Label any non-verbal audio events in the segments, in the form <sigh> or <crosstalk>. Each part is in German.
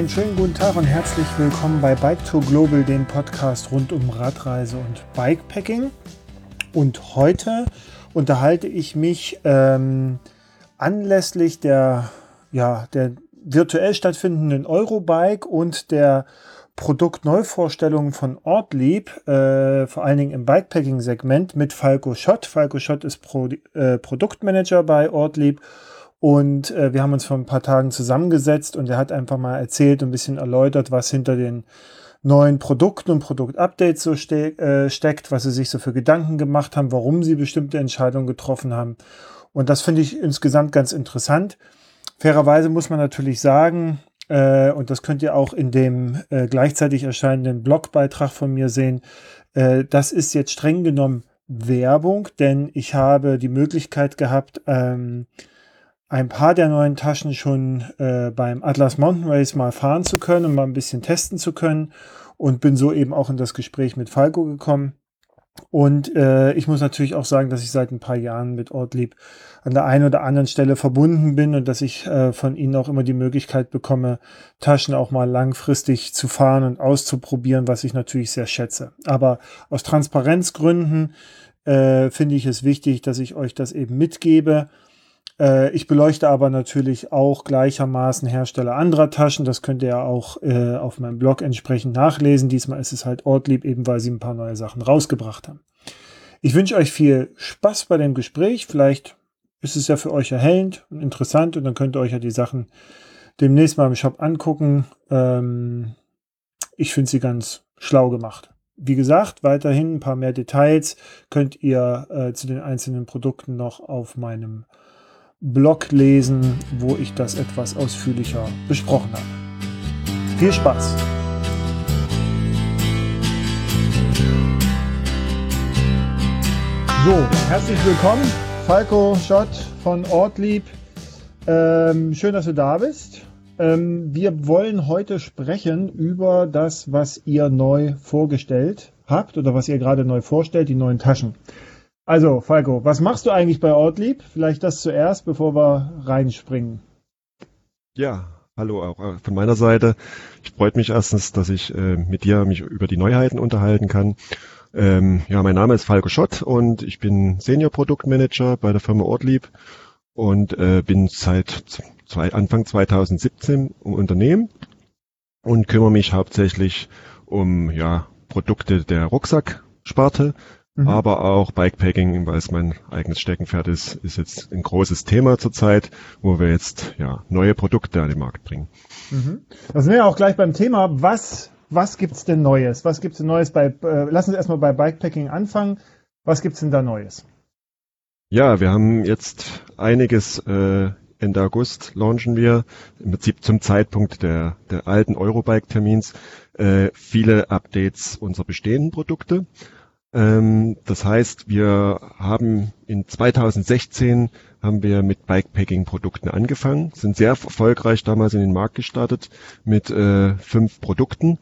Einen schönen guten Tag und herzlich willkommen bei Bike Tour Global, dem Podcast rund um Radreise und Bikepacking. Und heute unterhalte ich mich ähm, anlässlich der, ja, der virtuell stattfindenden Eurobike und der Produktneuvorstellungen von Ortlieb, äh, vor allen Dingen im Bikepacking-Segment mit Falco Schott. Falco Schott ist Pro, äh, Produktmanager bei Ortlieb und äh, wir haben uns vor ein paar Tagen zusammengesetzt und er hat einfach mal erzählt und ein bisschen erläutert, was hinter den neuen Produkten und Produktupdates so ste äh, steckt, was sie sich so für Gedanken gemacht haben, warum sie bestimmte Entscheidungen getroffen haben. Und das finde ich insgesamt ganz interessant. Fairerweise muss man natürlich sagen, äh, und das könnt ihr auch in dem äh, gleichzeitig erscheinenden Blogbeitrag von mir sehen, äh, das ist jetzt streng genommen Werbung, denn ich habe die Möglichkeit gehabt, ähm, ein paar der neuen Taschen schon äh, beim Atlas Mountain Race mal fahren zu können und mal ein bisschen testen zu können und bin so eben auch in das Gespräch mit Falco gekommen. Und äh, ich muss natürlich auch sagen, dass ich seit ein paar Jahren mit Ortlieb an der einen oder anderen Stelle verbunden bin und dass ich äh, von ihnen auch immer die Möglichkeit bekomme, Taschen auch mal langfristig zu fahren und auszuprobieren, was ich natürlich sehr schätze. Aber aus Transparenzgründen äh, finde ich es wichtig, dass ich euch das eben mitgebe ich beleuchte aber natürlich auch gleichermaßen Hersteller anderer Taschen. Das könnt ihr ja auch äh, auf meinem Blog entsprechend nachlesen. Diesmal ist es halt Ortlieb, eben weil sie ein paar neue Sachen rausgebracht haben. Ich wünsche euch viel Spaß bei dem Gespräch. Vielleicht ist es ja für euch erhellend und interessant und dann könnt ihr euch ja die Sachen demnächst mal im Shop angucken. Ähm, ich finde sie ganz schlau gemacht. Wie gesagt, weiterhin ein paar mehr Details könnt ihr äh, zu den einzelnen Produkten noch auf meinem Blog lesen, wo ich das etwas ausführlicher besprochen habe. Viel Spaß! So, herzlich willkommen, Falco Schott von Ortlieb. Ähm, schön, dass du da bist. Ähm, wir wollen heute sprechen über das, was ihr neu vorgestellt habt oder was ihr gerade neu vorstellt, die neuen Taschen. Also, Falco, was machst du eigentlich bei Ortlieb? Vielleicht das zuerst, bevor wir reinspringen. Ja, hallo auch von meiner Seite. Ich freut mich erstens, dass ich äh, mit dir mich über die Neuheiten unterhalten kann. Ähm, ja, mein Name ist Falco Schott und ich bin Senior Produktmanager bei der Firma Ortlieb und äh, bin seit zwei, Anfang 2017 im Unternehmen und kümmere mich hauptsächlich um ja, Produkte der Rucksacksparte Mhm. Aber auch Bikepacking, weil es mein eigenes Steckenpferd ist, ist jetzt ein großes Thema zurzeit, wo wir jetzt ja neue Produkte an den Markt bringen. Mhm. Da sind wir auch gleich beim Thema. Was, was gibt's denn Neues? Was gibt's denn Neues bei, äh, lass uns erstmal bei Bikepacking anfangen. Was gibt's denn da Neues? Ja, wir haben jetzt einiges äh, Ende August launchen wir im Prinzip zum Zeitpunkt der, der alten Eurobike-Termins äh, viele Updates unserer bestehenden Produkte. Ähm, das heißt, wir haben in 2016 haben wir mit Bikepacking-Produkten angefangen, sind sehr erfolgreich damals in den Markt gestartet mit äh, fünf Produkten.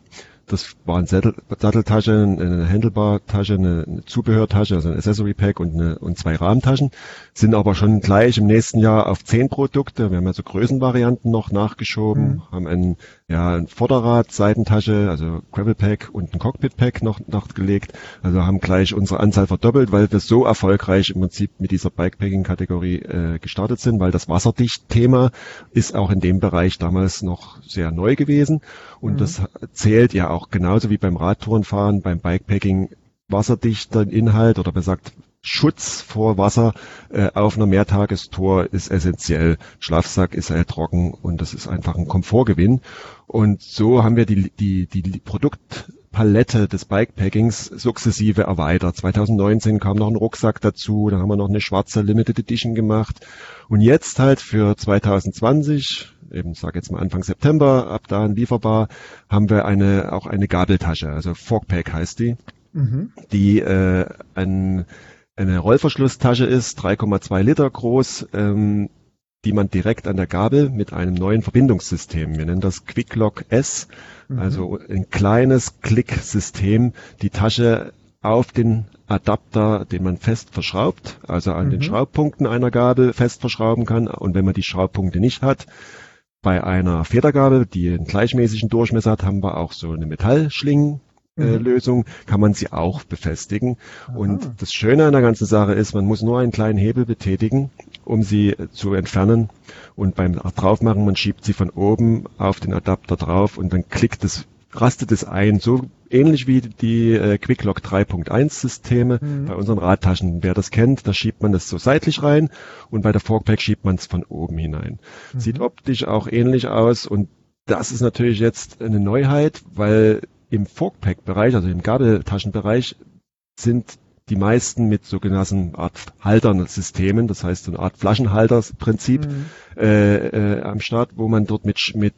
Das waren Sattel, Satteltasche, eine Handlebar-Tasche, eine, eine Zubehörtasche, also ein Accessory-Pack und, eine, und zwei Rahmentaschen. Sind aber schon gleich im nächsten Jahr auf zehn Produkte. Wir haben also Größenvarianten noch nachgeschoben, mhm. haben ein, ja, ein Vorderrad, Seitentasche, also Gravel-Pack und ein Cockpit-Pack noch nachgelegt. Also haben gleich unsere Anzahl verdoppelt, weil wir so erfolgreich im Prinzip mit dieser Bikepacking-Kategorie äh, gestartet sind, weil das Wasserdicht-Thema ist auch in dem Bereich damals noch sehr neu gewesen. Und mhm. das zählt ja auch genauso wie beim Radtourenfahren, beim Bikepacking wasserdichter Inhalt oder besagt Schutz vor Wasser äh, auf einer Mehrtagestour ist essentiell. Schlafsack ist halt trocken und das ist einfach ein Komfortgewinn. Und so haben wir die, die, die Produktpalette des Bikepackings sukzessive erweitert. 2019 kam noch ein Rucksack dazu, dann haben wir noch eine schwarze Limited Edition gemacht. Und jetzt halt für 2020 eben sag jetzt mal Anfang September, ab da lieferbar, haben wir eine auch eine Gabeltasche, also Forkpack heißt die, mhm. die äh, ein, eine Rollverschlusstasche ist, 3,2 Liter groß, ähm, die man direkt an der Gabel mit einem neuen Verbindungssystem, wir nennen das QuickLock S, mhm. also ein kleines Klicksystem, die Tasche auf den Adapter, den man fest verschraubt, also an mhm. den Schraubpunkten einer Gabel fest verschrauben kann. Und wenn man die Schraubpunkte nicht hat, bei einer Federgabel, die einen gleichmäßigen Durchmesser hat, haben wir auch so eine Metallschlingen. Äh, Mhm. Lösung kann man sie auch befestigen. Aha. Und das Schöne an der ganzen Sache ist, man muss nur einen kleinen Hebel betätigen, um sie zu entfernen. Und beim Draufmachen, man schiebt sie von oben auf den Adapter drauf und dann klickt es, rastet es ein. So ähnlich wie die äh, Quicklock 3.1 Systeme Mhm. bei unseren Radtaschen. Wer das kennt, da schiebt man das so seitlich rein und bei der Forkpack schiebt man es von oben hinein. Mhm. Sieht optisch auch ähnlich aus und das ist natürlich jetzt eine Neuheit, weil im Forkpack-Bereich, also im Gabeltaschenbereich, sind die meisten mit sogenannten Art Haltersystemen, das heißt so eine Art Flaschenhalterprinzip Mhm. äh, äh, am Start, wo man dort mit, mit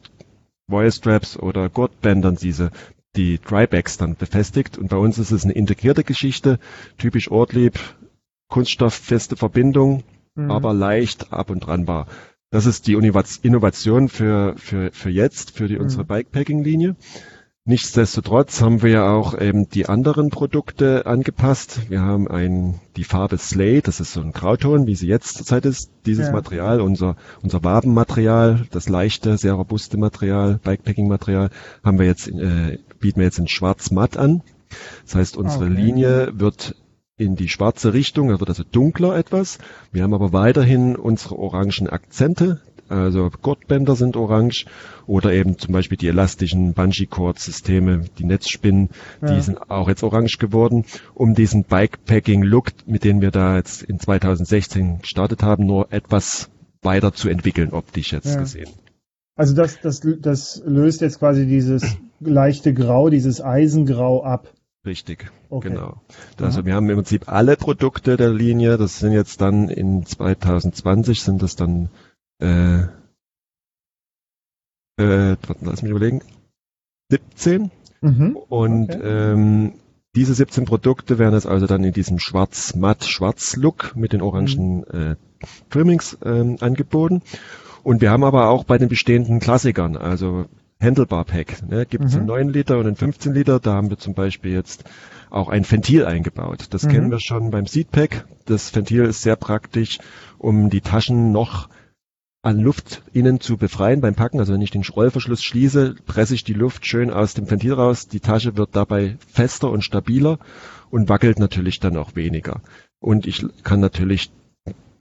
Wire-Straps oder Gurtbändern diese die Drybacks dann befestigt. Und bei uns ist es eine integrierte Geschichte, typisch Ortlieb, kunststofffeste Verbindung, Mhm. aber leicht ab und dran war. Das ist die Innova- Innovation für, für, für jetzt, für die, unsere Mhm. Bikepacking-Linie. Nichtsdestotrotz haben wir ja auch eben die anderen Produkte angepasst. Wir haben ein, die Farbe Slate, das ist so ein Grauton, wie sie jetzt zurzeit ist. Dieses Ja. Material, unser, unser Wabenmaterial, das leichte, sehr robuste Material, Bikepacking-Material, haben wir jetzt, äh, bieten wir jetzt in schwarz-matt an. Das heißt, unsere Okay. Linie wird in die schwarze Richtung, da wird also dunkler etwas. Wir haben aber weiterhin unsere orangen Akzente, also Gurtbänder sind orange oder eben zum Beispiel die elastischen Bungee-Cord-Systeme, die Netzspinnen, Ja. die sind auch jetzt orange geworden, um diesen Bikepacking-Look, mit dem wir da jetzt in 2016 gestartet haben, nur etwas weiter zu entwickeln, optisch jetzt Ja. gesehen. Also das, das, das löst jetzt quasi dieses leichte Grau, dieses Eisengrau ab. Richtig, Okay. genau. Also wir haben im Prinzip alle Produkte der Linie, das sind jetzt dann in 2020 sind das dann äh, äh, lass mich überlegen, 17 Mhm. und Okay. ähm, diese 17 Produkte werden jetzt also dann in diesem schwarz-matt-schwarz-Look mit den orangen Mhm. äh, Trimmings ähm, angeboten. Und wir haben aber auch bei den bestehenden Klassikern, also Handlebar Pack, ne, gibt es Mhm. einen 9 Liter und einen 15 Liter, da haben wir zum Beispiel jetzt auch ein Ventil eingebaut. Das Mhm. kennen wir schon beim Seatpack. Das Ventil ist sehr praktisch, um die Taschen noch an Luft innen zu befreien beim Packen. Also wenn ich den Rollverschluss schließe, presse ich die Luft schön aus dem Ventil raus. Die Tasche wird dabei fester und stabiler und wackelt natürlich dann auch weniger. Und ich kann natürlich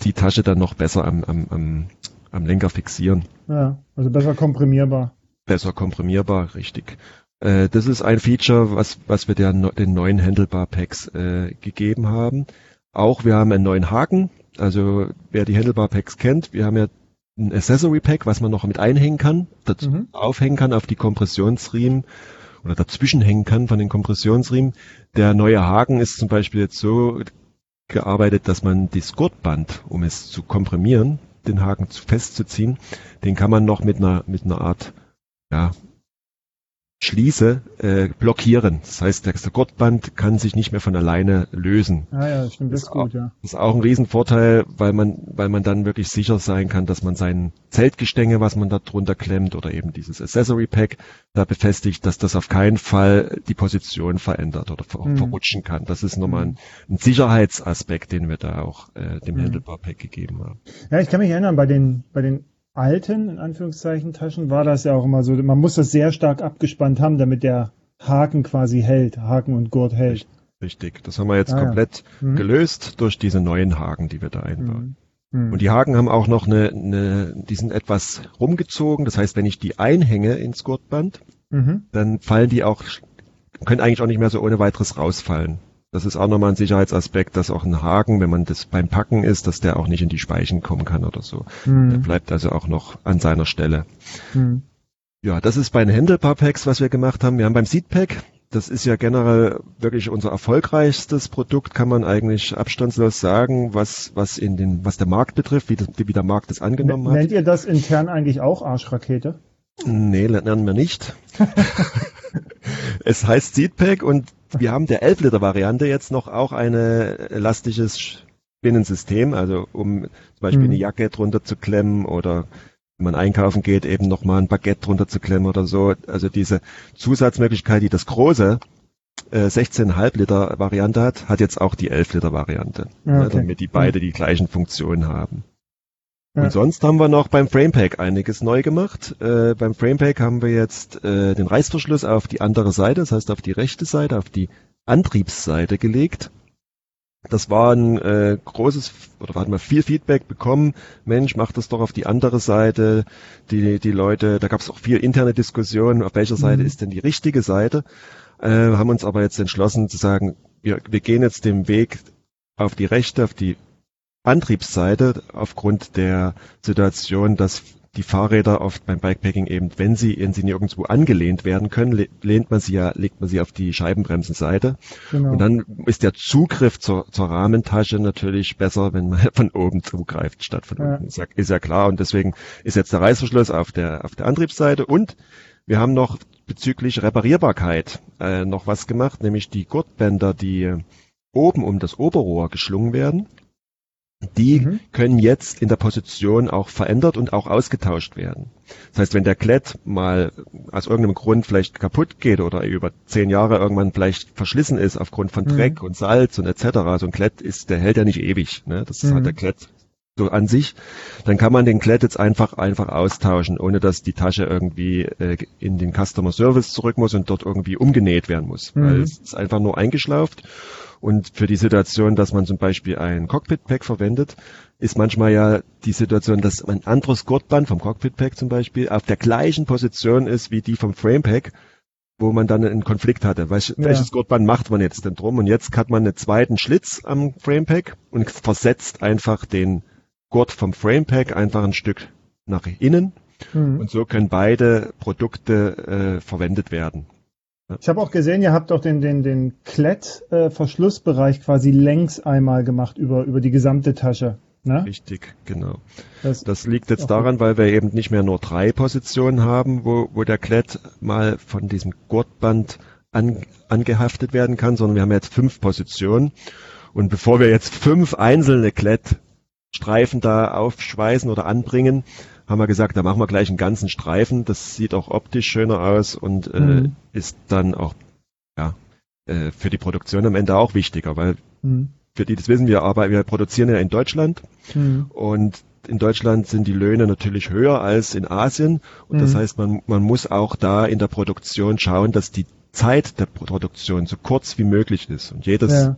die Tasche dann noch besser am, am, am, am Lenker fixieren. Ja, also besser komprimierbar. Besser komprimierbar, richtig. Äh, das ist ein Feature, was, was wir der, den neuen Handlebar Packs äh, gegeben haben. Auch wir haben einen neuen Haken. Also wer die Handlebar Packs kennt, wir haben ja ein Accessory Pack, was man noch mit einhängen kann, dazu Mhm. aufhängen kann auf die Kompressionsriemen oder dazwischen hängen kann von den Kompressionsriemen. Der neue Haken ist zum Beispiel jetzt so gearbeitet, dass man das Gurtband, um es zu komprimieren, den Haken zu festzuziehen, den kann man noch mit einer mit einer Art ja, Schließe äh, blockieren. Das heißt, das Gurtband kann sich nicht mehr von alleine lösen. Ah ja, stimmt, das Ist ist gut, ja. Das ist auch ein Riesenvorteil, weil man, weil man dann wirklich sicher sein kann, dass man sein Zeltgestänge, was man da drunter klemmt, oder eben dieses Accessory Pack da befestigt, dass das auf keinen Fall die Position verändert oder ver Mhm. verrutschen kann. Das ist nochmal ein, ein Sicherheitsaspekt, den wir da auch äh, dem Mhm. Handlebar Pack gegeben haben. Ja, ich kann mich erinnern, bei den, bei den alten, in Anführungszeichen, Taschen war das ja auch immer so, man muss das sehr stark abgespannt haben, damit der Haken quasi hält, Haken und Gurt hält. Richtig. Das haben wir jetzt Ah, ja. komplett Mhm. gelöst durch diese neuen Haken, die wir da einbauen. Mhm. Mhm. Und die Haken haben auch noch eine, eine, die sind etwas rumgezogen. Das heißt, wenn ich die einhänge ins Gurtband, Mhm. dann fallen die auch, können eigentlich auch nicht mehr so ohne weiteres rausfallen. Das ist auch nochmal ein Sicherheitsaspekt, dass auch ein Haken, wenn man das beim Packen ist, dass der auch nicht in die Speichen kommen kann oder so. Der Mhm. bleibt also auch noch an seiner Stelle. Mhm. Ja, das ist bei den Handlebar Packs, was wir gemacht haben. Wir haben beim Seatpack, das ist ja generell wirklich unser erfolgreichstes Produkt, kann man eigentlich abstandslos sagen, was, was in den, was der Markt betrifft, wie, das, wie der Markt es angenommen hat. Nennt ihr das intern eigentlich auch Arschrakete? Nee, lernen wir nicht. <laughs> <laughs> es heißt Seatpack und wir haben der 11 Liter Variante jetzt noch auch ein elastisches Spinnensystem, also um zum Beispiel Mhm. eine Jacke drunter zu klemmen oder wenn man einkaufen geht, eben nochmal ein Baguette drunter zu klemmen oder so. Also diese Zusatzmöglichkeit, die das große äh, 16,5 Liter Variante hat, hat jetzt auch die 11 Liter Variante, Ja, ne, okay. damit die beide die gleichen Funktionen haben. Ja. Und sonst haben wir noch beim Framepack einiges neu gemacht. Äh, beim Framepack haben wir jetzt äh, den Reißverschluss auf die andere Seite, das heißt auf die rechte Seite, auf die Antriebsseite gelegt. Das war ein äh, großes, oder hatten wir viel Feedback bekommen. Mensch, mach das doch auf die andere Seite. Die, die Leute, da gab es auch viel interne Diskussionen, auf welcher Seite mhm. ist denn die richtige Seite. Äh, haben uns aber jetzt entschlossen zu sagen, wir, wir gehen jetzt den Weg auf die rechte, auf die Antriebsseite aufgrund der Situation, dass die Fahrräder oft beim Bikepacking eben, wenn sie, wenn sie nirgendwo angelehnt werden können, lehnt man sie ja, legt man sie auf die Scheibenbremsenseite. Genau. Und dann ist der Zugriff zur, zur Rahmentasche natürlich besser, wenn man <laughs> von oben zugreift statt von ja. unten. Ist ja, ist ja klar. Und deswegen ist jetzt der Reißverschluss auf der, auf der Antriebsseite. Und wir haben noch bezüglich Reparierbarkeit äh, noch was gemacht, nämlich die Gurtbänder, die oben um das Oberrohr geschlungen werden die mhm. können jetzt in der Position auch verändert und auch ausgetauscht werden. Das heißt, wenn der Klett mal aus irgendeinem Grund vielleicht kaputt geht oder über zehn Jahre irgendwann vielleicht verschlissen ist aufgrund von mhm. Dreck und Salz und etc., so ein Klett ist, der hält ja nicht ewig. Ne? Das mhm. hat der Klett so an sich, dann kann man den Klett jetzt einfach einfach austauschen, ohne dass die Tasche irgendwie äh, in den Customer Service zurück muss und dort irgendwie umgenäht werden muss. Mhm. Weil es ist einfach nur eingeschlauft und für die Situation, dass man zum Beispiel ein Cockpit-Pack verwendet, ist manchmal ja die Situation, dass ein anderes Gurtband vom Cockpit-Pack zum Beispiel auf der gleichen Position ist wie die vom Frame-Pack, wo man dann einen Konflikt hatte. Welch, ja. Welches Gurtband macht man jetzt denn drum? Und jetzt hat man einen zweiten Schlitz am Frame-Pack und versetzt einfach den Gurt vom Frame-Pack einfach ein Stück nach innen. Mhm. Und so können beide Produkte äh, verwendet werden. Ich habe auch gesehen, ihr habt auch den, den, den Klett-Verschlussbereich äh, quasi längs einmal gemacht über, über die gesamte Tasche. Ne? Richtig, genau. Das, das liegt jetzt daran, gut. weil wir eben nicht mehr nur drei Positionen haben, wo, wo der Klett mal von diesem Gurtband an, angehaftet werden kann, sondern wir haben jetzt fünf Positionen. Und bevor wir jetzt fünf einzelne Klettstreifen da aufschweißen oder anbringen, haben wir gesagt, da machen wir gleich einen ganzen Streifen. Das sieht auch optisch schöner aus und äh, mhm. ist dann auch ja, äh, für die Produktion am Ende auch wichtiger, weil mhm. für die das wissen wir, aber wir produzieren ja in Deutschland mhm. und in Deutschland sind die Löhne natürlich höher als in Asien und das mhm. heißt, man, man muss auch da in der Produktion schauen, dass die Zeit der Produktion so kurz wie möglich ist und jedes ja.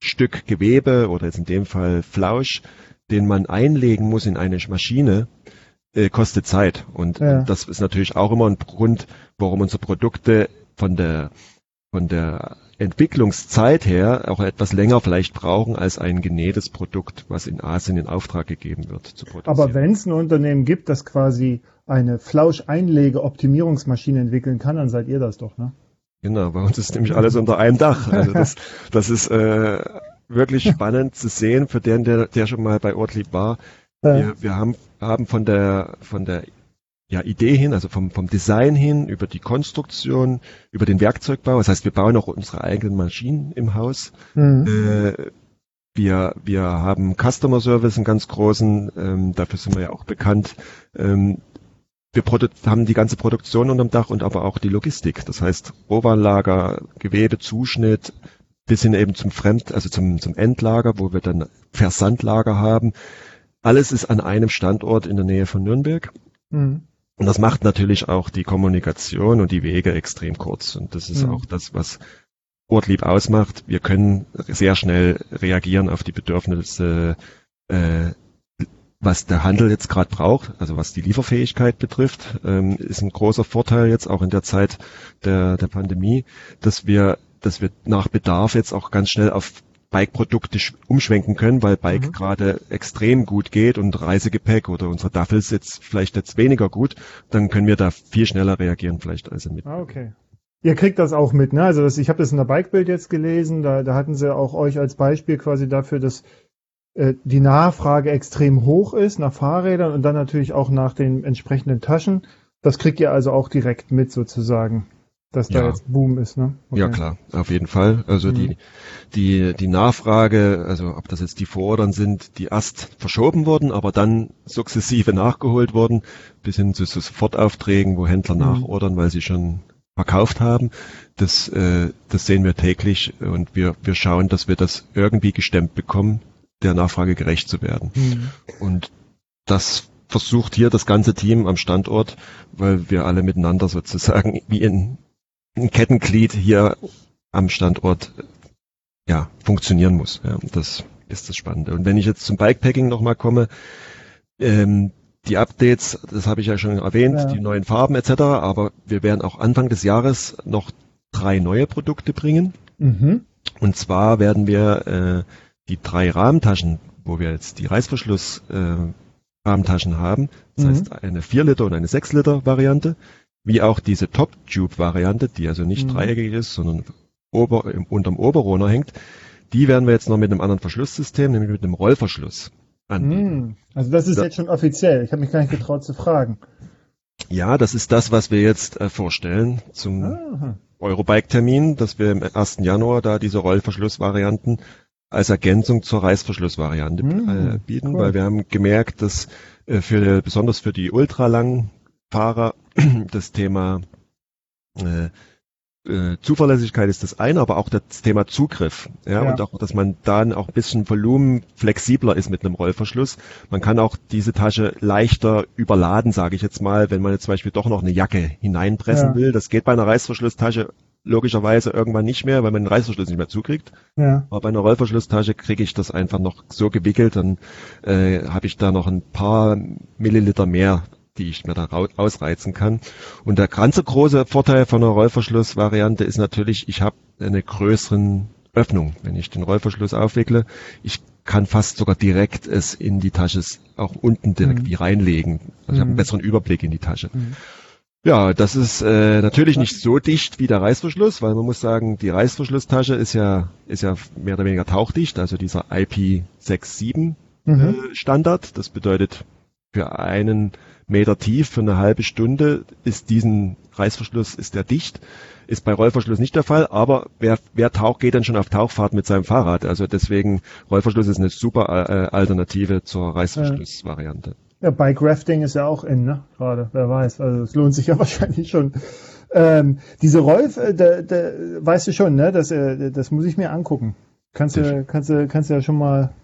Stück Gewebe oder jetzt in dem Fall Flausch, den man einlegen muss in eine Maschine, äh, kostet Zeit. Und, ja. und das ist natürlich auch immer ein Grund, warum unsere Produkte von der von der Entwicklungszeit her auch etwas länger vielleicht brauchen als ein genähtes Produkt, was in Asien in Auftrag gegeben wird zu produzieren. Aber wenn es ein Unternehmen gibt, das quasi eine Flauscheinlege-Optimierungsmaschine entwickeln kann, dann seid ihr das doch, ne? Genau, bei uns ist nämlich alles unter einem Dach. Also das, <laughs> das ist äh, wirklich spannend zu sehen für den, der, der schon mal bei Ortlieb war. Wir, wir haben, haben von der, von der ja, Idee hin, also vom, vom Design hin, über die Konstruktion, über den Werkzeugbau. Das heißt, wir bauen auch unsere eigenen Maschinen im Haus. Mhm. Äh, wir, wir haben Customer Service, einen ganz großen, ähm, dafür sind wir ja auch bekannt. Ähm, wir haben die ganze Produktion unterm Dach und aber auch die Logistik. Das heißt, Rohwarenlager, Gewebe, Zuschnitt, bis hin eben zum Fremd, also zum, zum Endlager, wo wir dann Versandlager haben. Alles ist an einem Standort in der Nähe von Nürnberg. Mhm. Und das macht natürlich auch die Kommunikation und die Wege extrem kurz. Und das ist mhm. auch das, was Ortlieb ausmacht. Wir können sehr schnell reagieren auf die Bedürfnisse, äh, was der Handel jetzt gerade braucht, also was die Lieferfähigkeit betrifft, ähm, ist ein großer Vorteil jetzt auch in der Zeit der, der Pandemie, dass wir, dass wir nach Bedarf jetzt auch ganz schnell auf Bike-Produkte umschwenken können, weil Bike mhm. gerade extrem gut geht und Reisegepäck oder unsere Duffels jetzt vielleicht jetzt weniger gut, dann können wir da viel schneller reagieren vielleicht als mit. Ah, okay. Ihr kriegt das auch mit, ne? Also das, ich habe das in der Bikebild jetzt gelesen, da, da hatten sie auch euch als Beispiel quasi dafür, dass äh, die Nachfrage extrem hoch ist nach Fahrrädern und dann natürlich auch nach den entsprechenden Taschen. Das kriegt ihr also auch direkt mit sozusagen dass da ja. jetzt Boom ist, ne? Okay. Ja klar, auf jeden Fall. Also mhm. die die die Nachfrage, also ob das jetzt die Vorordern sind, die erst verschoben wurden, aber dann sukzessive nachgeholt wurden, bis hin zu Sofortaufträgen, wo Händler mhm. nachordern, weil sie schon verkauft haben. Das äh, das sehen wir täglich und wir wir schauen, dass wir das irgendwie gestemmt bekommen, der Nachfrage gerecht zu werden. Mhm. Und das versucht hier das ganze Team am Standort, weil wir alle miteinander sozusagen <laughs> wie ein, ein Kettenglied hier am Standort ja, funktionieren muss. Ja, das ist das Spannende. Und wenn ich jetzt zum Bikepacking nochmal komme, ähm, die Updates, das habe ich ja schon erwähnt, ja. die neuen Farben etc., aber wir werden auch Anfang des Jahres noch drei neue Produkte bringen. Mhm. Und zwar werden wir äh, die drei Rahmentaschen, wo wir jetzt die Reißverschluss äh, Rahmentaschen haben, das mhm. heißt eine 4 Liter und eine 6 Liter Variante, wie auch diese Top Tube Variante, die also nicht mhm. dreieckig ist, sondern ober, im, unterm Oberrohner hängt, die werden wir jetzt noch mit einem anderen Verschlusssystem, nämlich mit einem Rollverschluss anbieten. Mhm. Also das ist da, jetzt schon offiziell. Ich habe mich gar nicht getraut zu fragen. Ja, das ist das, was wir jetzt äh, vorstellen zum Eurobike-Termin, dass wir im 1. Januar da diese Rollverschlussvarianten als Ergänzung zur Reißverschlussvariante mhm, äh, bieten, cool. weil wir haben gemerkt, dass äh, für besonders für die ultralangen Fahrer <clears throat> das Thema äh, äh, Zuverlässigkeit ist das eine, aber auch das Thema Zugriff. Ja, ja, und auch, dass man dann auch ein bisschen Volumen flexibler ist mit einem Rollverschluss. Man kann auch diese Tasche leichter überladen, sage ich jetzt mal, wenn man jetzt zum Beispiel doch noch eine Jacke hineinpressen ja. will. Das geht bei einer Reißverschlusstasche logischerweise irgendwann nicht mehr, weil man den Reißverschluss nicht mehr zukriegt. Ja. Aber bei einer Rollverschlusstasche kriege ich das einfach noch so gewickelt, dann äh, habe ich da noch ein paar Milliliter mehr die ich mir da ausreizen kann. Und der ganze große Vorteil von einer Rollverschlussvariante ist natürlich, ich habe eine größeren Öffnung, wenn ich den Rollverschluss aufwickle. Ich kann fast sogar direkt es in die Tasche auch unten direkt mhm. wie reinlegen. Also mhm. ich habe einen besseren Überblick in die Tasche. Mhm. Ja, das ist äh, natürlich nicht so dicht wie der Reißverschluss, weil man muss sagen, die Reißverschlusstasche ist ja ist ja mehr oder weniger tauchdicht, also dieser IP67 mhm. äh, Standard. Das bedeutet für einen Meter tief für eine halbe Stunde ist diesen Reißverschluss, ist der dicht. Ist bei Rollverschluss nicht der Fall, aber wer, wer taucht, geht dann schon auf Tauchfahrt mit seinem Fahrrad. Also deswegen, Rollverschluss ist eine super äh, Alternative zur Reißverschlussvariante. Ja, Bike Rafting ist ja auch in, ne? Gerade, wer weiß. Also es lohnt sich ja <laughs> wahrscheinlich schon. Ähm, diese Rolf, äh, da, da, weißt du schon, ne? Das, äh, das muss ich mir angucken. Kannst du, kannst du, kannst du ja schon mal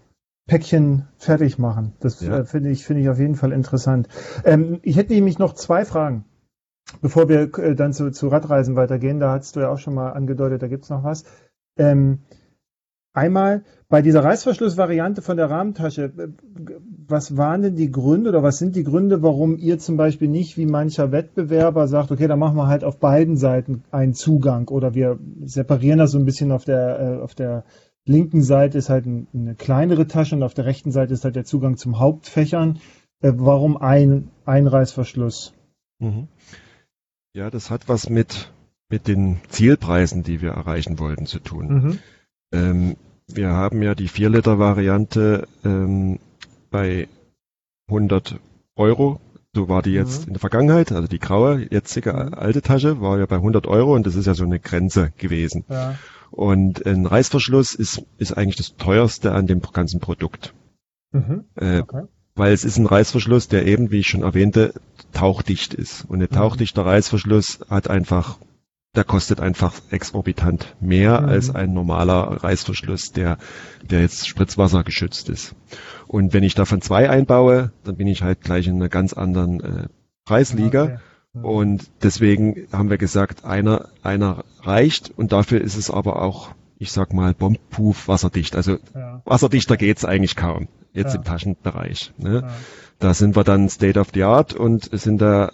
Päckchen fertig machen. Das ja. äh, finde ich, finde ich auf jeden Fall interessant. Ähm, ich hätte nämlich noch zwei Fragen, bevor wir äh, dann zu, zu Radreisen weitergehen. Da hast du ja auch schon mal angedeutet, da gibt's noch was. Ähm, einmal bei dieser Reißverschlussvariante von der Rahmentasche, äh, was waren denn die Gründe oder was sind die Gründe, warum ihr zum Beispiel nicht wie mancher Wettbewerber sagt, okay, da machen wir halt auf beiden Seiten einen Zugang oder wir separieren das so ein bisschen auf der, äh, auf der linken Seite ist halt eine kleinere Tasche und auf der rechten Seite ist halt der Zugang zum Hauptfächern. Äh, warum ein Einreißverschluss? Mhm. Ja, das hat was mit, mit den Zielpreisen, die wir erreichen wollten, zu tun. Mhm. Ähm, wir haben ja die 4-Liter-Variante ähm, bei 100 Euro. So war die jetzt mhm. in der Vergangenheit, also die graue, jetzige mhm. alte Tasche war ja bei 100 Euro und das ist ja so eine Grenze gewesen. Ja. Und ein Reißverschluss ist, ist eigentlich das teuerste an dem ganzen Produkt. Mhm. Äh, okay. Weil es ist ein Reißverschluss, der eben, wie ich schon erwähnte, tauchdicht ist. Und ein mhm. tauchdichter Reißverschluss hat einfach, der kostet einfach exorbitant mehr mhm. als ein normaler Reißverschluss, der, der jetzt Spritzwasser geschützt ist. Und wenn ich davon zwei einbaue, dann bin ich halt gleich in einer ganz anderen äh, Preisliga. Okay. Und deswegen haben wir gesagt, einer, einer reicht und dafür ist es aber auch, ich sag mal, bombproof wasserdicht. Also ja. wasserdichter geht's eigentlich kaum, jetzt ja. im Taschenbereich. Ne? Ja. Da sind wir dann State of the Art und sind da,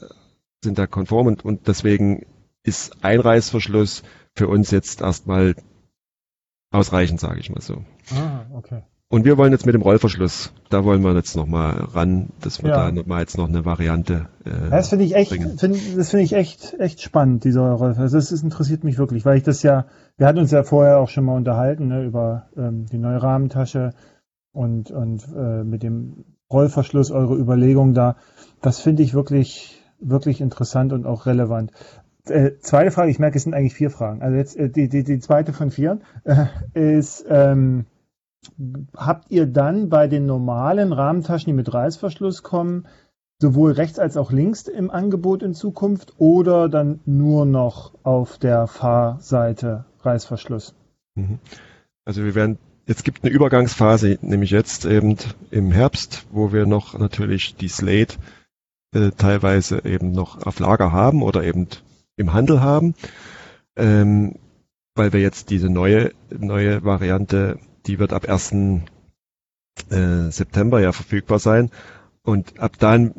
sind da konform und, und deswegen ist Einreißverschluss für uns jetzt erstmal ausreichend, sage ich mal so. Ah, okay. Und wir wollen jetzt mit dem Rollverschluss, da wollen wir jetzt nochmal ran, dass wir ja. da nochmal jetzt noch eine Variante. Äh, das finde ich echt, find, das finde ich echt, echt spannend, dieser Rollverschluss. Das, das, interessiert mich wirklich, weil ich das ja, wir hatten uns ja vorher auch schon mal unterhalten, ne, über ähm, die neue Rahmentasche und, und äh, mit dem Rollverschluss, eure Überlegung da. Das finde ich wirklich, wirklich interessant und auch relevant. Äh, zweite Frage, ich merke, es sind eigentlich vier Fragen. Also jetzt äh, die, die, die zweite von vier äh, ist, ähm, habt ihr dann bei den normalen Rahmentaschen, die mit Reißverschluss kommen, sowohl rechts als auch links im Angebot in Zukunft oder dann nur noch auf der Fahrseite Reißverschluss? Mhm. Also wir werden jetzt gibt eine Übergangsphase, nämlich jetzt eben im Herbst, wo wir noch natürlich die Slate äh, teilweise eben noch auf Lager haben oder eben im Handel haben, ähm, weil wir jetzt diese neue neue Variante, die wird ab 1. Äh, September ja verfügbar sein und ab dann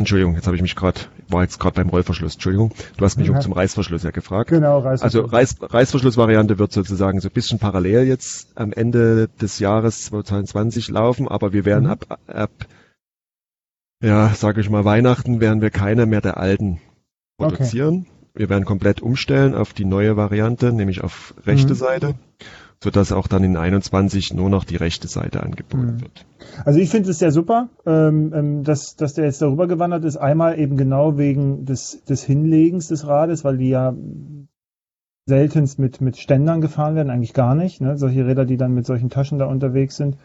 Entschuldigung, jetzt habe ich mich gerade, war jetzt gerade beim Rollverschluss. Entschuldigung, du hast mich ja. auch zum Reißverschluss ja gefragt. Genau, Reißverschluss. Also Reiß, Reißverschlussvariante wird sozusagen so ein bisschen parallel jetzt am Ende des Jahres 2020 laufen, aber wir werden mhm. ab, ab, ja, sage ich mal, Weihnachten werden wir keine mehr der alten produzieren. Okay. Wir werden komplett umstellen auf die neue Variante, nämlich auf rechte mhm. Seite sodass auch dann in 21 nur noch die rechte Seite angeboten mhm. wird. Also ich finde es sehr super, ähm, ähm, dass, dass der jetzt darüber gewandert ist. Einmal eben genau wegen des, des Hinlegens des Rades, weil die ja seltenst mit, mit Ständern gefahren werden, eigentlich gar nicht. Ne? Solche Räder, die dann mit solchen Taschen da unterwegs sind.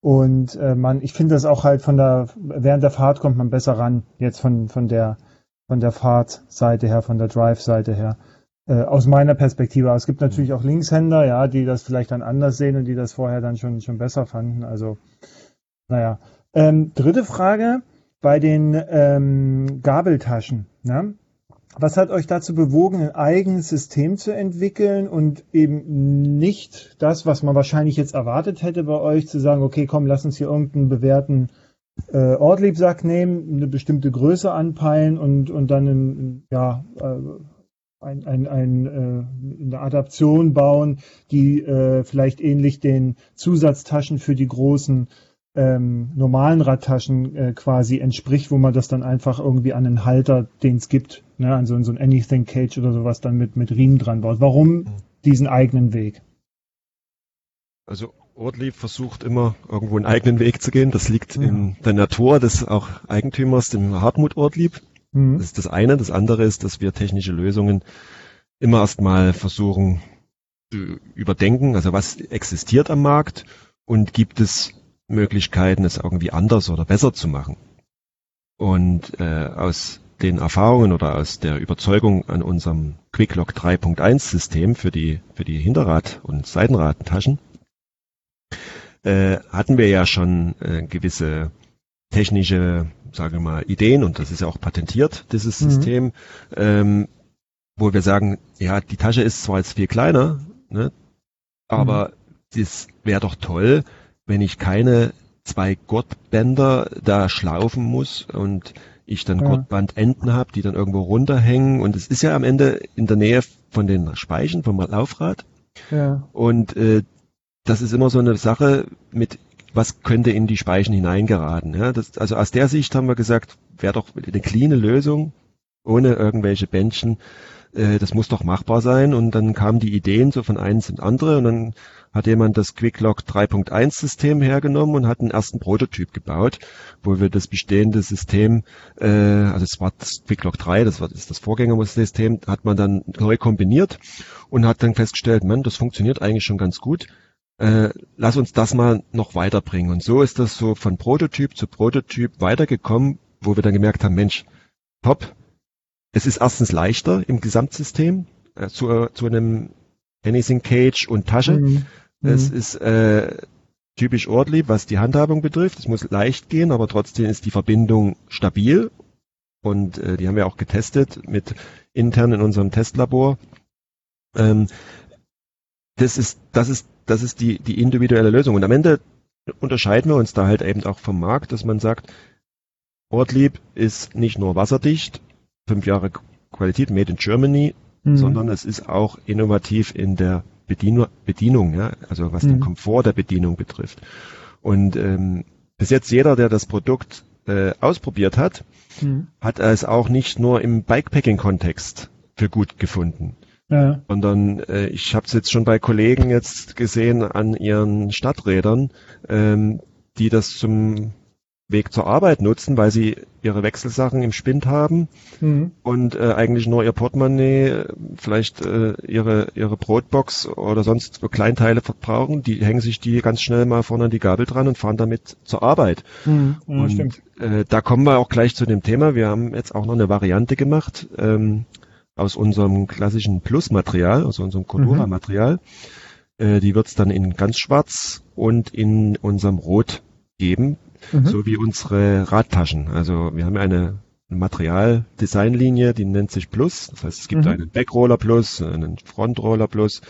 Und äh, man, ich finde das auch halt von der, während der Fahrt kommt man besser ran, jetzt von, von der, von der Fahrtseite her, von der Drive-Seite her. Äh, aus meiner Perspektive. es gibt natürlich auch Linkshänder, ja, die das vielleicht dann anders sehen und die das vorher dann schon, schon besser fanden. Also, naja. Ähm, dritte Frage bei den ähm, Gabeltaschen. Ne? Was hat euch dazu bewogen, ein eigenes System zu entwickeln und eben nicht das, was man wahrscheinlich jetzt erwartet hätte bei euch, zu sagen, okay, komm, lass uns hier irgendeinen bewährten äh, Ortliebsack nehmen, eine bestimmte Größe anpeilen und, und dann in, ja, äh, ein, ein, ein, äh, eine Adaption bauen, die äh, vielleicht ähnlich den Zusatztaschen für die großen ähm, normalen Radtaschen äh, quasi entspricht, wo man das dann einfach irgendwie an einen Halter, den es gibt, ne, an so, so ein Anything Cage oder sowas dann mit, mit Riemen dran baut. Warum mhm. diesen eigenen Weg? Also Ortlieb versucht immer irgendwo einen eigenen Weg zu gehen. Das liegt ja. in der Natur des auch Eigentümers, dem Hartmut Ortlieb. Mhm. Das ist das eine. Das andere ist, dass wir technische Lösungen immer erstmal versuchen zu überdenken. Also was existiert am Markt und gibt es Möglichkeiten, es irgendwie anders oder besser zu machen. Und äh, aus den Erfahrungen oder aus der Überzeugung an unserem QuickLock 3.1 System für die, für die Hinterrad- und Seitenradentaschen äh, hatten wir ja schon äh, gewisse technische, sage ich mal, Ideen und das ist ja auch patentiert, dieses mhm. System, ähm, wo wir sagen, ja, die Tasche ist zwar jetzt viel kleiner, ne, aber mhm. das wäre doch toll, wenn ich keine zwei Gurtbänder da schlaufen muss und ich dann ja. Gurtbandenden habe, die dann irgendwo runterhängen und es ist ja am Ende in der Nähe von den Speichen vom Laufrad. Ja. Und äh, das ist immer so eine Sache mit was könnte in die Speichen hineingeraten. Ja, das, also aus der Sicht haben wir gesagt, wäre doch eine cleane Lösung, ohne irgendwelche Bändchen. Äh, das muss doch machbar sein. Und dann kamen die Ideen so von eins und andere und dann hat jemand das QuickLock 3.1 System hergenommen und hat einen ersten Prototyp gebaut, wo wir das bestehende System, äh, also es war das QuickLock 3, das war das, das Vorgängersystem, hat man dann neu kombiniert und hat dann festgestellt, man, das funktioniert eigentlich schon ganz gut äh, lass uns das mal noch weiterbringen. Und so ist das so von Prototyp zu Prototyp weitergekommen, wo wir dann gemerkt haben, Mensch, top, es ist erstens leichter im Gesamtsystem äh, zu, zu einem Anything Cage und Tasche. Mhm. Es mhm. ist äh, typisch Ortlieb, was die Handhabung betrifft. Es muss leicht gehen, aber trotzdem ist die Verbindung stabil. Und äh, die haben wir auch getestet mit intern in unserem Testlabor. Ähm, das ist, das ist das ist die, die individuelle Lösung. Und am Ende unterscheiden wir uns da halt eben auch vom Markt, dass man sagt, Ortlieb ist nicht nur wasserdicht, fünf Jahre Qualität made in Germany, mhm. sondern es ist auch innovativ in der Bedienung, Bedienung ja, also was mhm. den Komfort der Bedienung betrifft. Und ähm, bis jetzt jeder, der das Produkt äh, ausprobiert hat, mhm. hat es auch nicht nur im Bikepacking-Kontext für gut gefunden. Ja. Sondern äh, ich habe es jetzt schon bei Kollegen jetzt gesehen an ihren Stadträdern, ähm, die das zum Weg zur Arbeit nutzen, weil sie ihre Wechselsachen im Spind haben mhm. und äh, eigentlich nur ihr Portemonnaie, vielleicht äh, ihre ihre Brotbox oder sonst Kleinteile verbrauchen. Die hängen sich die ganz schnell mal vorne an die Gabel dran und fahren damit zur Arbeit. Mhm. Ja, und äh, da kommen wir auch gleich zu dem Thema. Wir haben jetzt auch noch eine Variante gemacht. Ähm, aus unserem klassischen Plus-Material, aus unserem Cordura-Material. Äh, die wird es dann in ganz schwarz und in unserem Rot geben, mhm. so wie unsere Radtaschen. Also wir haben eine Materialdesignlinie, die nennt sich Plus. Das heißt, es gibt mhm. einen Backroller Plus, einen Frontroller Plus,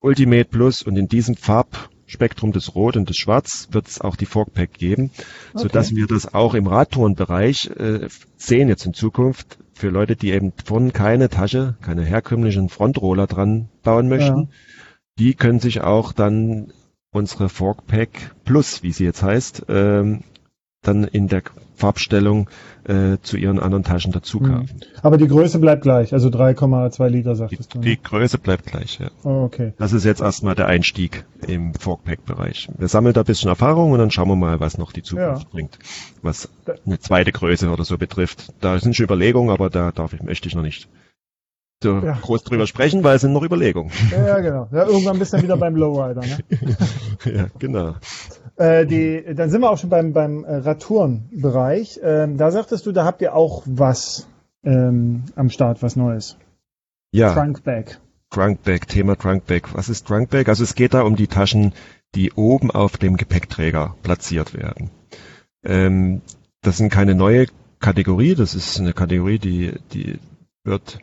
Ultimate Plus und in diesem Farbspektrum des Rot und des Schwarz wird es auch die Forkpack geben, okay. sodass wir das auch im Radtourenbereich äh, sehen jetzt in Zukunft für Leute, die eben vorne keine Tasche, keine herkömmlichen Frontroller dran bauen möchten. Ja. Die können sich auch dann unsere Forkpack Plus, wie sie jetzt heißt, ähm, dann in der Farbstellung äh, zu ihren anderen Taschen dazu kaufen. Mhm. Aber die Größe bleibt gleich, also 3,2 Liter sagtest die, du. Ne? Die Größe bleibt gleich, ja. Oh, okay. Das ist jetzt erstmal der Einstieg im Forkpack-Bereich. Wir sammeln da ein bisschen Erfahrung und dann schauen wir mal, was noch die Zukunft ja. bringt, was eine zweite Größe oder so betrifft. Da sind schon Überlegungen, aber da darf ich, möchte ich noch nicht so ja. groß drüber sprechen, weil es sind noch Überlegungen. Ja, genau. Ja, irgendwann bist du wieder beim Lowrider, ne? <laughs> ja, genau. Äh, die, dann sind wir auch schon beim, beim äh, Radtourenbereich. Ähm, da sagtest du, da habt ihr auch was ähm, am Start, was Neues. Ja. Trunkbag. Trunkbag, Thema Trunkbag. Was ist Trunkbag? Also es geht da um die Taschen, die oben auf dem Gepäckträger platziert werden. Ähm, das sind keine neue Kategorie, das ist eine Kategorie, die, die wird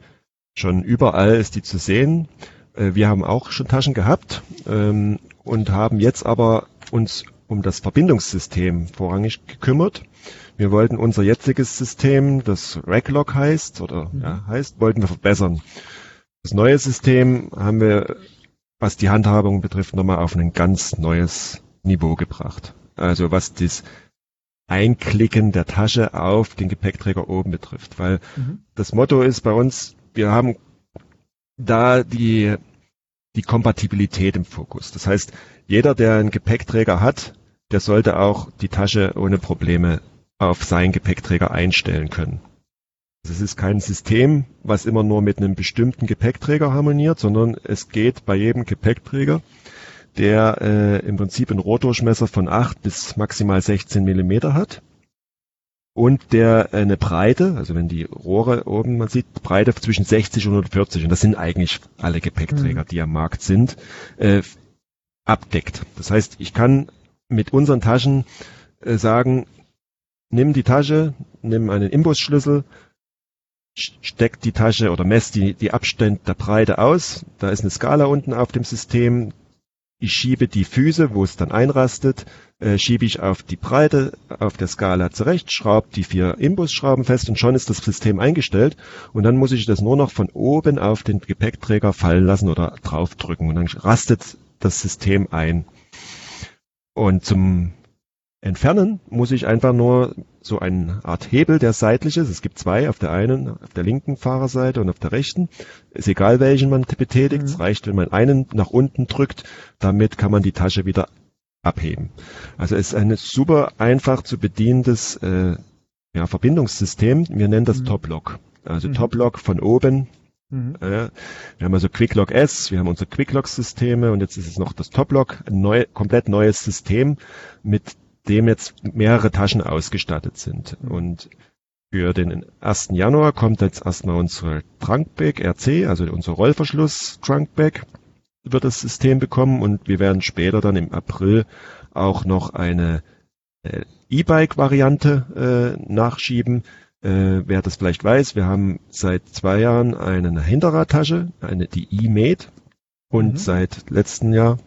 schon überall ist die zu sehen. Äh, wir haben auch schon Taschen gehabt ähm, und haben jetzt aber uns um das Verbindungssystem vorrangig gekümmert. Wir wollten unser jetziges System, das Racklock heißt oder mhm. ja, heißt, wollten wir verbessern. Das neue System haben wir, was die Handhabung betrifft, nochmal auf ein ganz neues Niveau gebracht. Also was das Einklicken der Tasche auf den Gepäckträger oben betrifft. Weil mhm. das Motto ist bei uns, wir haben da die, die Kompatibilität im Fokus. Das heißt, jeder, der einen Gepäckträger hat, der sollte auch die Tasche ohne Probleme auf seinen Gepäckträger einstellen können. Es ist kein System, was immer nur mit einem bestimmten Gepäckträger harmoniert, sondern es geht bei jedem Gepäckträger, der äh, im Prinzip einen Rohrdurchmesser von 8 bis maximal 16 Millimeter hat und der eine Breite, also wenn die Rohre oben, man sieht, Breite zwischen 60 und 140, und das sind eigentlich alle Gepäckträger, mhm. die am Markt sind, äh, abdeckt. Das heißt, ich kann mit unseren Taschen äh, sagen, nimm die Tasche, nimm einen Imbusschlüssel, steck die Tasche oder mess die, die Abstände der Breite aus. Da ist eine Skala unten auf dem System. Ich schiebe die Füße, wo es dann einrastet, äh, schiebe ich auf die Breite auf der Skala zurecht, schraube die vier Imbusschrauben fest und schon ist das System eingestellt. Und dann muss ich das nur noch von oben auf den Gepäckträger fallen lassen oder draufdrücken und dann rastet das System ein. Und zum Entfernen muss ich einfach nur so eine Art Hebel, der seitlich ist. Es gibt zwei, auf der einen, auf der linken Fahrerseite und auf der rechten. Ist egal, welchen man betätigt. Mhm. Es reicht, wenn man einen nach unten drückt. Damit kann man die Tasche wieder abheben. Also es ist ein super einfach zu bedienendes äh, ja, Verbindungssystem. Wir nennen das mhm. Top-Lock. Also mhm. Top-Lock von oben. Mhm. Äh, wir haben also Quick-Lock S, wir haben unsere Quick-Lock-Systeme und jetzt ist es noch das Top-Lock, ein neu, komplett neues System, mit dem jetzt mehrere Taschen ausgestattet sind. Mhm. Und für den 1. Januar kommt jetzt erstmal unsere Trunkbag RC, also unser Rollverschluss Trunkbag wird das System bekommen und wir werden später dann im April auch noch eine äh, E-Bike-Variante äh, nachschieben. Äh, wer das vielleicht weiß, wir haben seit zwei Jahren eine Hinterradtasche, eine die E-Mate und mhm. seit letztem Jahr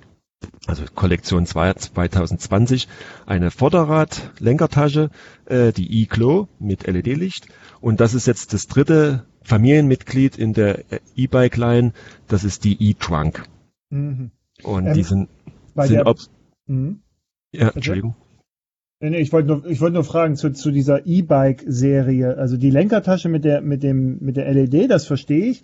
also Kollektion 2020, eine Vorderrad-Lenkertasche, äh, die E-Clo mit LED-Licht. Und das ist jetzt das dritte Familienmitglied in der E-Bike-Line, das ist die E-Trunk. Mhm. Und ähm, die sind, sind der, ob, mhm. Ja, Entschuldigung. Nee, ich wollte nur, ich wollte nur fragen zu, zu dieser E-Bike-Serie. Also die Lenkertasche mit der, mit dem, mit der LED, das verstehe ich.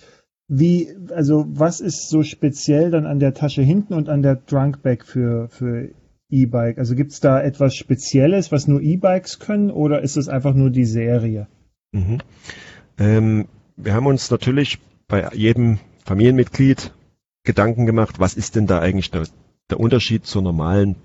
Wie, also was ist so speziell dann an der Tasche hinten und an der Drunkback für, für E-Bike? Also gibt es da etwas Spezielles, was nur E-Bikes können oder ist es einfach nur die Serie? Mhm. Ähm, wir haben uns natürlich bei jedem Familienmitglied Gedanken gemacht, was ist denn da eigentlich der, der Unterschied zur normalen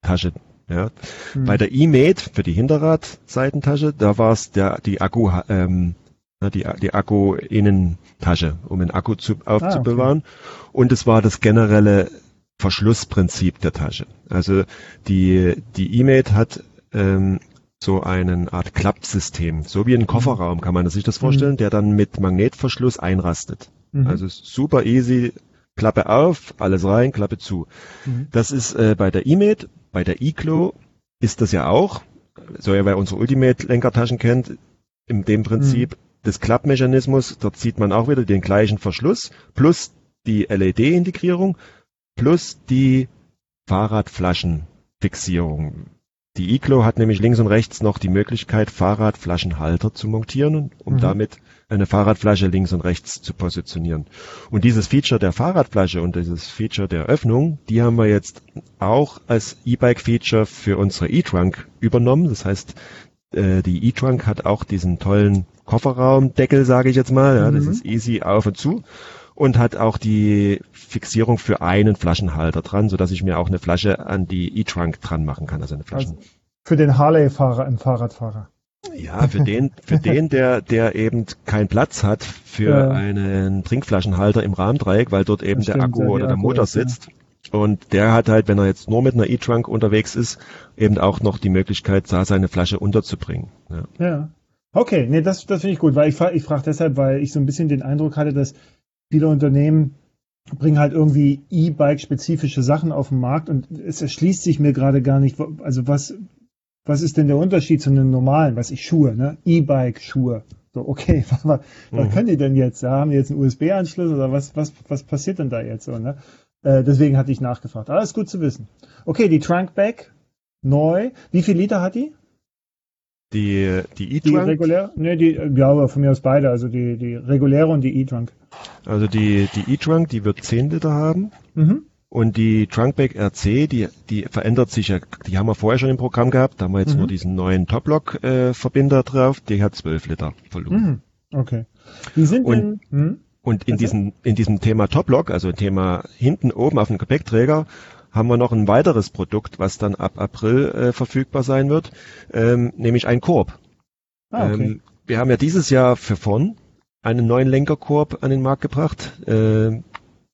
Tasche? Ja. Mhm. Bei der E-Mate für die Hinterradseitentasche, da war es der die Akku ähm, die, die Akku-Innentasche, um den Akku zu, aufzubewahren. Ah, okay. Und es war das generelle Verschlussprinzip der Tasche. Also die, die E-Mate hat ähm, so eine Art Klappsystem, so wie ein Kofferraum kann man sich das vorstellen, mhm. der dann mit Magnetverschluss einrastet. Mhm. Also super easy, Klappe auf, alles rein, Klappe zu. Mhm. Das ist äh, bei der E-Mate, bei der E-Clo ist das ja auch, so ja wer unsere Ultimate-Lenkertaschen kennt, in dem Prinzip mhm. Des Klappmechanismus, dort sieht man auch wieder den gleichen Verschluss plus die LED-Integrierung plus die Fahrradflaschenfixierung. Die Iglo hat nämlich links und rechts noch die Möglichkeit, Fahrradflaschenhalter zu montieren, um mhm. damit eine Fahrradflasche links und rechts zu positionieren. Und dieses Feature der Fahrradflasche und dieses Feature der Öffnung, die haben wir jetzt auch als E-Bike-Feature für unsere E-Trunk übernommen. Das heißt, äh, die E-Trunk hat auch diesen tollen Kofferraumdeckel, sage ich jetzt mal. Ja, mhm. Das ist easy auf und zu und hat auch die Fixierung für einen Flaschenhalter dran, so dass ich mir auch eine Flasche an die E-Trunk dran machen kann, also eine Flaschen. Also für den Harley-Fahrer im Fahrradfahrer. Ja, für den, für den, der, der eben keinen Platz hat für ja. einen Trinkflaschenhalter im Rahmendreieck, weil dort eben der Akku oder der Motor sitzt. Ja. Und der hat halt, wenn er jetzt nur mit einer E-Trunk unterwegs ist, eben auch noch die Möglichkeit, da seine Flasche unterzubringen. Ja. ja. Okay, nee, das, das finde ich gut, weil ich frage ich frag deshalb, weil ich so ein bisschen den Eindruck hatte, dass viele Unternehmen bringen halt irgendwie E-Bike-spezifische Sachen auf den Markt und es erschließt sich mir gerade gar nicht, also was, was ist denn der Unterschied zu einem normalen, was ich Schuhe, ne? E-Bike-Schuhe. So, okay, <laughs> was, was mhm. können die denn jetzt? Ja, haben die jetzt einen USB-Anschluss oder was, was, was passiert denn da jetzt so, ne? Äh, deswegen hatte ich nachgefragt. Alles gut zu wissen. Okay, die Trunkback, neu. Wie viel Liter hat die? Die, die E-Trunk? Die regulär? Ne, die, ja, von mir aus beide, also die, die reguläre und die E-Trunk. Also die, die E-Trunk, die wird 10 Liter haben. Mhm. Und die Trunkback RC, die, die verändert sich ja, die haben wir vorher schon im Programm gehabt, da haben wir jetzt mhm. nur diesen neuen Toplock-Verbinder äh, drauf, die hat 12 Liter Volumen. Mhm. Okay. Die sind und, in? Und in, diesem, in diesem Thema Toplock, also Thema hinten oben auf dem Gepäckträger, haben wir noch ein weiteres Produkt, was dann ab April äh, verfügbar sein wird, ähm, nämlich ein Korb. Ah, okay. ähm, wir haben ja dieses Jahr für vorn einen neuen Lenkerkorb an den Markt gebracht, äh,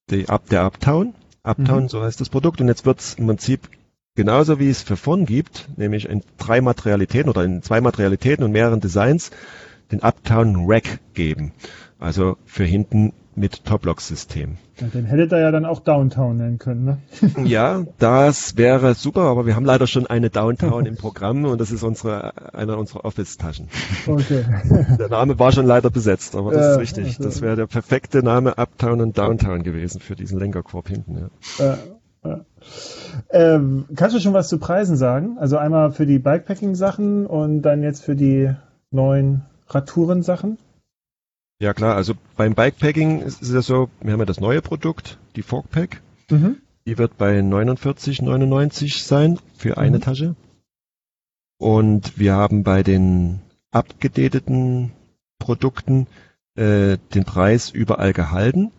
die, ab der Uptown. Uptown, mhm. so heißt das Produkt. Und jetzt wird es im Prinzip genauso wie es für vorn gibt, nämlich in drei Materialitäten oder in zwei Materialitäten und mehreren Designs, den Uptown Rack geben. Also für hinten mit Toplock-System. Ja, den hättet ihr ja dann auch Downtown nennen können, ne? <laughs> ja, das wäre super, aber wir haben leider schon eine Downtown im <laughs> Programm und das ist unsere, einer unserer Office-Taschen. Okay. <laughs> der Name war schon leider besetzt, aber das ja, ist richtig. Also, das wäre der perfekte Name Uptown und Downtown gewesen für diesen Lenkerkorb hinten, ja. Äh, ähm, kannst du schon was zu Preisen sagen? Also einmal für die Bikepacking-Sachen und dann jetzt für die neuen Radtouren-Sachen? Ja klar, also beim Bikepacking ist es ja so, wir haben ja das neue Produkt, die Forkpack. Mhm. Die wird bei 49,99 sein für eine mhm. Tasche. Und wir haben bei den abgedateten Produkten äh, den Preis überall gehalten,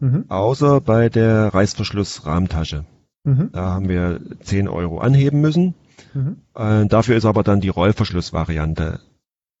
mhm. außer bei der Reißverschluss-Rahmentasche. Mhm. Da haben wir 10 Euro anheben müssen. Mhm. Äh, dafür ist aber dann die Rollverschluss-Variante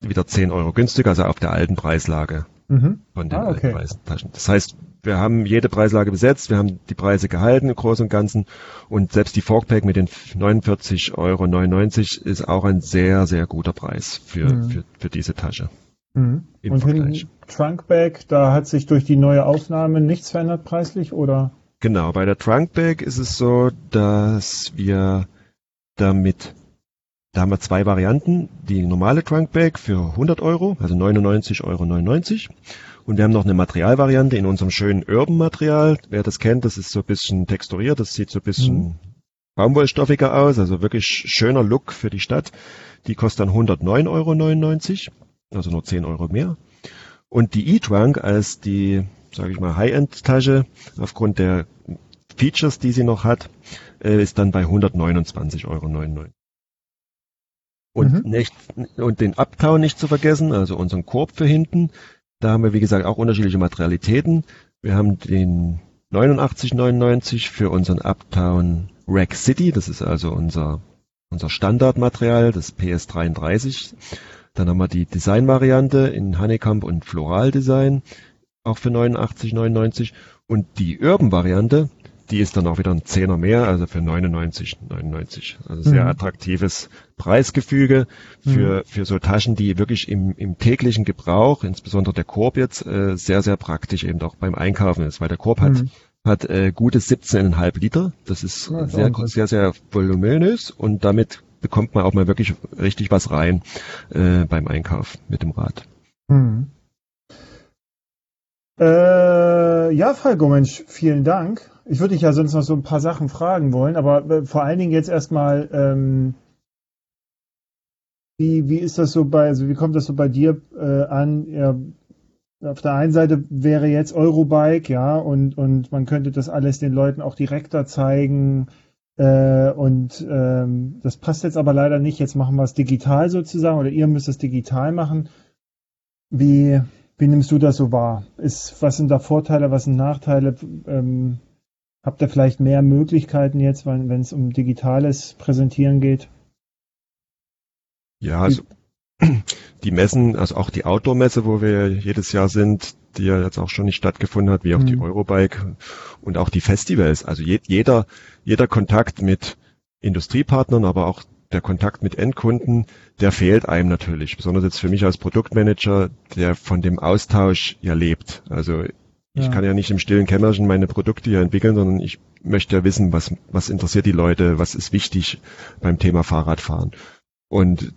wieder 10 Euro günstiger, also auf der alten Preislage mhm. von den ah, okay. Preistaschen. Das heißt, wir haben jede Preislage besetzt, wir haben die Preise gehalten im Großen und Ganzen und selbst die Forkpack mit den 49,99 Euro ist auch ein sehr, sehr guter Preis für, mhm. für, für diese Tasche. Mhm. und Vergleich. Trunkbag, da hat sich durch die neue Aufnahme nichts verändert preislich oder? Genau, bei der Trunkbag ist es so, dass wir damit da haben wir zwei Varianten. Die normale Trunkbag für 100 Euro, also 99,99 Euro. Und wir haben noch eine Materialvariante in unserem schönen Urban-Material. Wer das kennt, das ist so ein bisschen texturiert, das sieht so ein bisschen mhm. baumwollstoffiger aus, also wirklich schöner Look für die Stadt. Die kostet dann 109,99 Euro, also nur 10 Euro mehr. Und die E-Trunk als die, sage ich mal, High-End-Tasche, aufgrund der Features, die sie noch hat, äh, ist dann bei 129,99 Euro. Und, mhm. nicht, und den Uptown nicht zu vergessen, also unseren Korb für hinten. Da haben wir, wie gesagt, auch unterschiedliche Materialitäten. Wir haben den 89,99 für unseren Uptown Rack City. Das ist also unser, unser Standardmaterial, das PS33. Dann haben wir die Designvariante in Honeycomb und Floral Design, auch für 89,99. Und die Urban Variante, die ist dann auch wieder ein Zehner mehr, also für 99, 99. Also sehr mhm. attraktives Preisgefüge für, mhm. für so Taschen, die wirklich im, im täglichen Gebrauch, insbesondere der Korb jetzt, äh, sehr, sehr praktisch eben auch beim Einkaufen ist, weil der Korb hat, mhm. hat äh, gute 17,5 Liter. Das ist ja, sehr, sehr, sehr voluminös und damit bekommt man auch mal wirklich richtig was rein äh, beim Einkauf mit dem Rad. Mhm. Äh, ja, Falco, Mensch, vielen Dank. Ich würde dich ja sonst noch so ein paar Sachen fragen wollen, aber äh, vor allen Dingen jetzt erstmal, ähm, wie, wie ist das so bei, also wie kommt das so bei dir äh, an? Ja, auf der einen Seite wäre jetzt Eurobike, ja, und, und man könnte das alles den Leuten auch direkter zeigen. Äh, und ähm, das passt jetzt aber leider nicht. Jetzt machen wir es digital sozusagen, oder ihr müsst es digital machen. Wie, wie nimmst du das so wahr? Ist, was sind da Vorteile, was sind Nachteile? Ähm, habt ihr vielleicht mehr Möglichkeiten jetzt, wenn es um digitales Präsentieren geht? Ja, also <clears throat> die Messen, also auch die Outdoor-Messe, wo wir jedes Jahr sind, die ja jetzt auch schon nicht stattgefunden hat, wie auch mhm. die Eurobike und auch die Festivals. Also je, jeder, jeder Kontakt mit Industriepartnern, aber auch der Kontakt mit Endkunden, der fehlt einem natürlich. Besonders jetzt für mich als Produktmanager, der von dem Austausch ja lebt. Also ich ja. kann ja nicht im stillen Kämmerchen meine Produkte hier entwickeln, sondern ich möchte ja wissen, was, was interessiert die Leute, was ist wichtig beim Thema Fahrradfahren. Und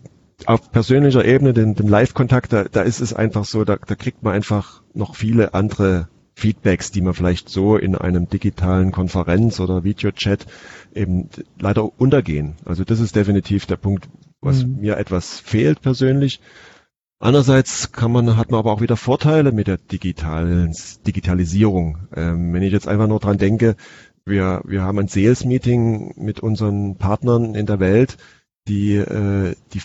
auf persönlicher Ebene, den, den Live-Kontakt, da, da ist es einfach so, da, da kriegt man einfach noch viele andere Feedbacks, die man vielleicht so in einem digitalen Konferenz oder Videochat eben leider untergehen. Also das ist definitiv der Punkt, was mhm. mir etwas fehlt persönlich. Andererseits kann man, hat man aber auch wieder Vorteile mit der digitalen Digitalisierung. Ähm, wenn ich jetzt einfach nur dran denke, wir, wir haben ein Sales-Meeting mit unseren Partnern in der Welt, die, äh, die,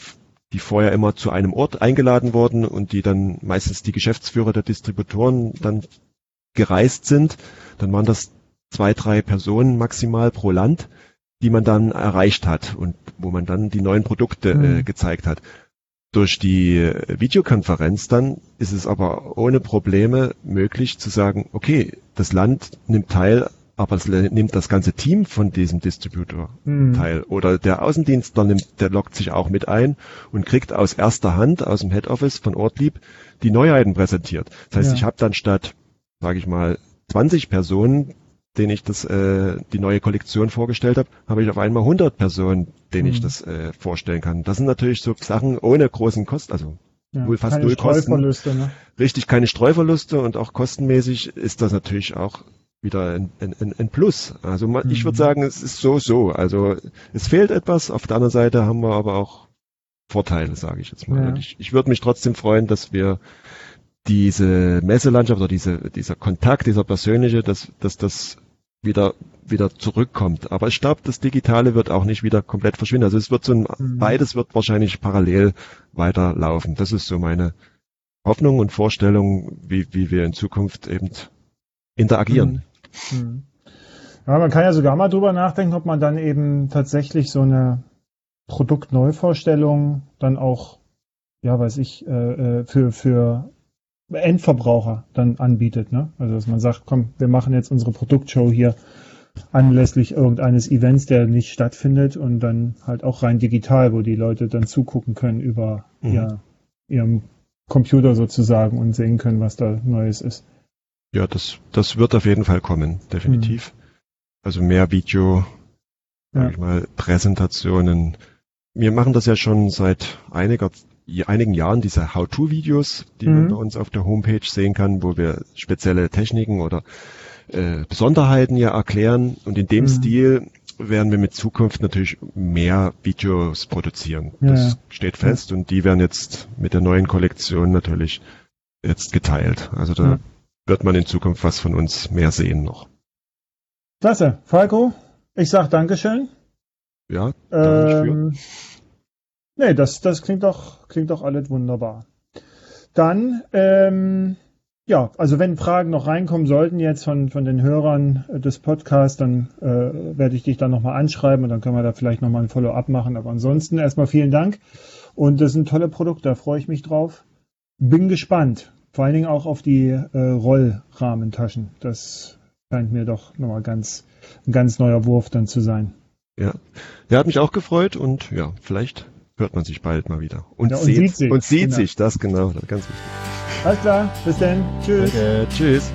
die vorher immer zu einem Ort eingeladen wurden und die dann meistens die Geschäftsführer der Distributoren dann gereist sind, dann waren das zwei, drei Personen maximal pro Land, die man dann erreicht hat und wo man dann die neuen Produkte mhm. äh, gezeigt hat. Durch die Videokonferenz dann ist es aber ohne Probleme möglich zu sagen, okay, das Land nimmt teil, aber es nimmt das ganze Team von diesem Distributor mhm. teil. Oder der Außendienstler nimmt, der lockt sich auch mit ein und kriegt aus erster Hand, aus dem Head Office von Ortlieb, die Neuheiten präsentiert. Das heißt, ja. ich habe dann statt sage ich mal, 20 Personen, denen ich das, äh, die neue Kollektion vorgestellt habe, habe ich auf einmal 100 Personen, denen mhm. ich das äh, vorstellen kann. Das sind natürlich so Sachen ohne großen Kosten, also ja, wohl fast null Kosten. Ne? Richtig, keine Streuverluste und auch kostenmäßig ist das natürlich auch wieder ein, ein, ein Plus. Also man, mhm. ich würde sagen, es ist so so. Also es fehlt etwas. Auf der anderen Seite haben wir aber auch Vorteile, sage ich jetzt mal. Ja. Ich, ich würde mich trotzdem freuen, dass wir diese Messelandschaft oder diese, dieser Kontakt, dieser persönliche, dass, dass das wieder, wieder zurückkommt. Aber ich glaube, das Digitale wird auch nicht wieder komplett verschwinden. Also es wird so ein, mhm. beides wird wahrscheinlich parallel weiterlaufen. Das ist so meine Hoffnung und Vorstellung, wie, wie wir in Zukunft eben interagieren. Mhm. mhm. Ja, man kann ja sogar mal drüber nachdenken, ob man dann eben tatsächlich so eine Produktneuvorstellung dann auch, ja, weiß ich, äh, äh für, für Endverbraucher dann anbietet. Ne? Also dass man sagt, komm, wir machen jetzt unsere Produktshow hier anlässlich irgendeines Events, der nicht stattfindet und dann halt auch rein digital, wo die Leute dann zugucken können über mhm. ja, ihrem Computer sozusagen und sehen können, was da Neues ist. Ja, das, das wird auf jeden Fall kommen, definitiv. Mhm. Also mehr Video, ja. sag ich mal, Präsentationen. Wir machen das ja schon seit einiger einigen Jahren diese How-To-Videos, die mhm. man bei uns auf der Homepage sehen kann, wo wir spezielle Techniken oder äh, Besonderheiten ja erklären. Und in dem mhm. Stil werden wir mit Zukunft natürlich mehr Videos produzieren. Ja. Das steht fest ja. und die werden jetzt mit der neuen Kollektion natürlich jetzt geteilt. Also da ja. wird man in Zukunft was von uns mehr sehen noch. Klasse. Falco, ich sag Dankeschön. Ja, danke ähm, Nee, das, das klingt doch, klingt doch alles wunderbar. Dann, ähm, ja, also wenn Fragen noch reinkommen sollten jetzt von, von den Hörern des Podcasts, dann äh, werde ich dich dann nochmal anschreiben und dann können wir da vielleicht nochmal ein Follow-up machen. Aber ansonsten erstmal vielen Dank. Und das sind tolle Produkte, da freue ich mich drauf. Bin gespannt. Vor allen Dingen auch auf die äh, Rollrahmentaschen. Das scheint mir doch nochmal ganz, ein ganz neuer Wurf dann zu sein. Ja, der hat mich auch gefreut und ja, vielleicht hört man sich bald mal wieder. Und, ja, und sieht, sich. Und sieht genau. sich, das genau, das ganz wichtig. Alles klar, bis dann. Tschüss. Okay, tschüss.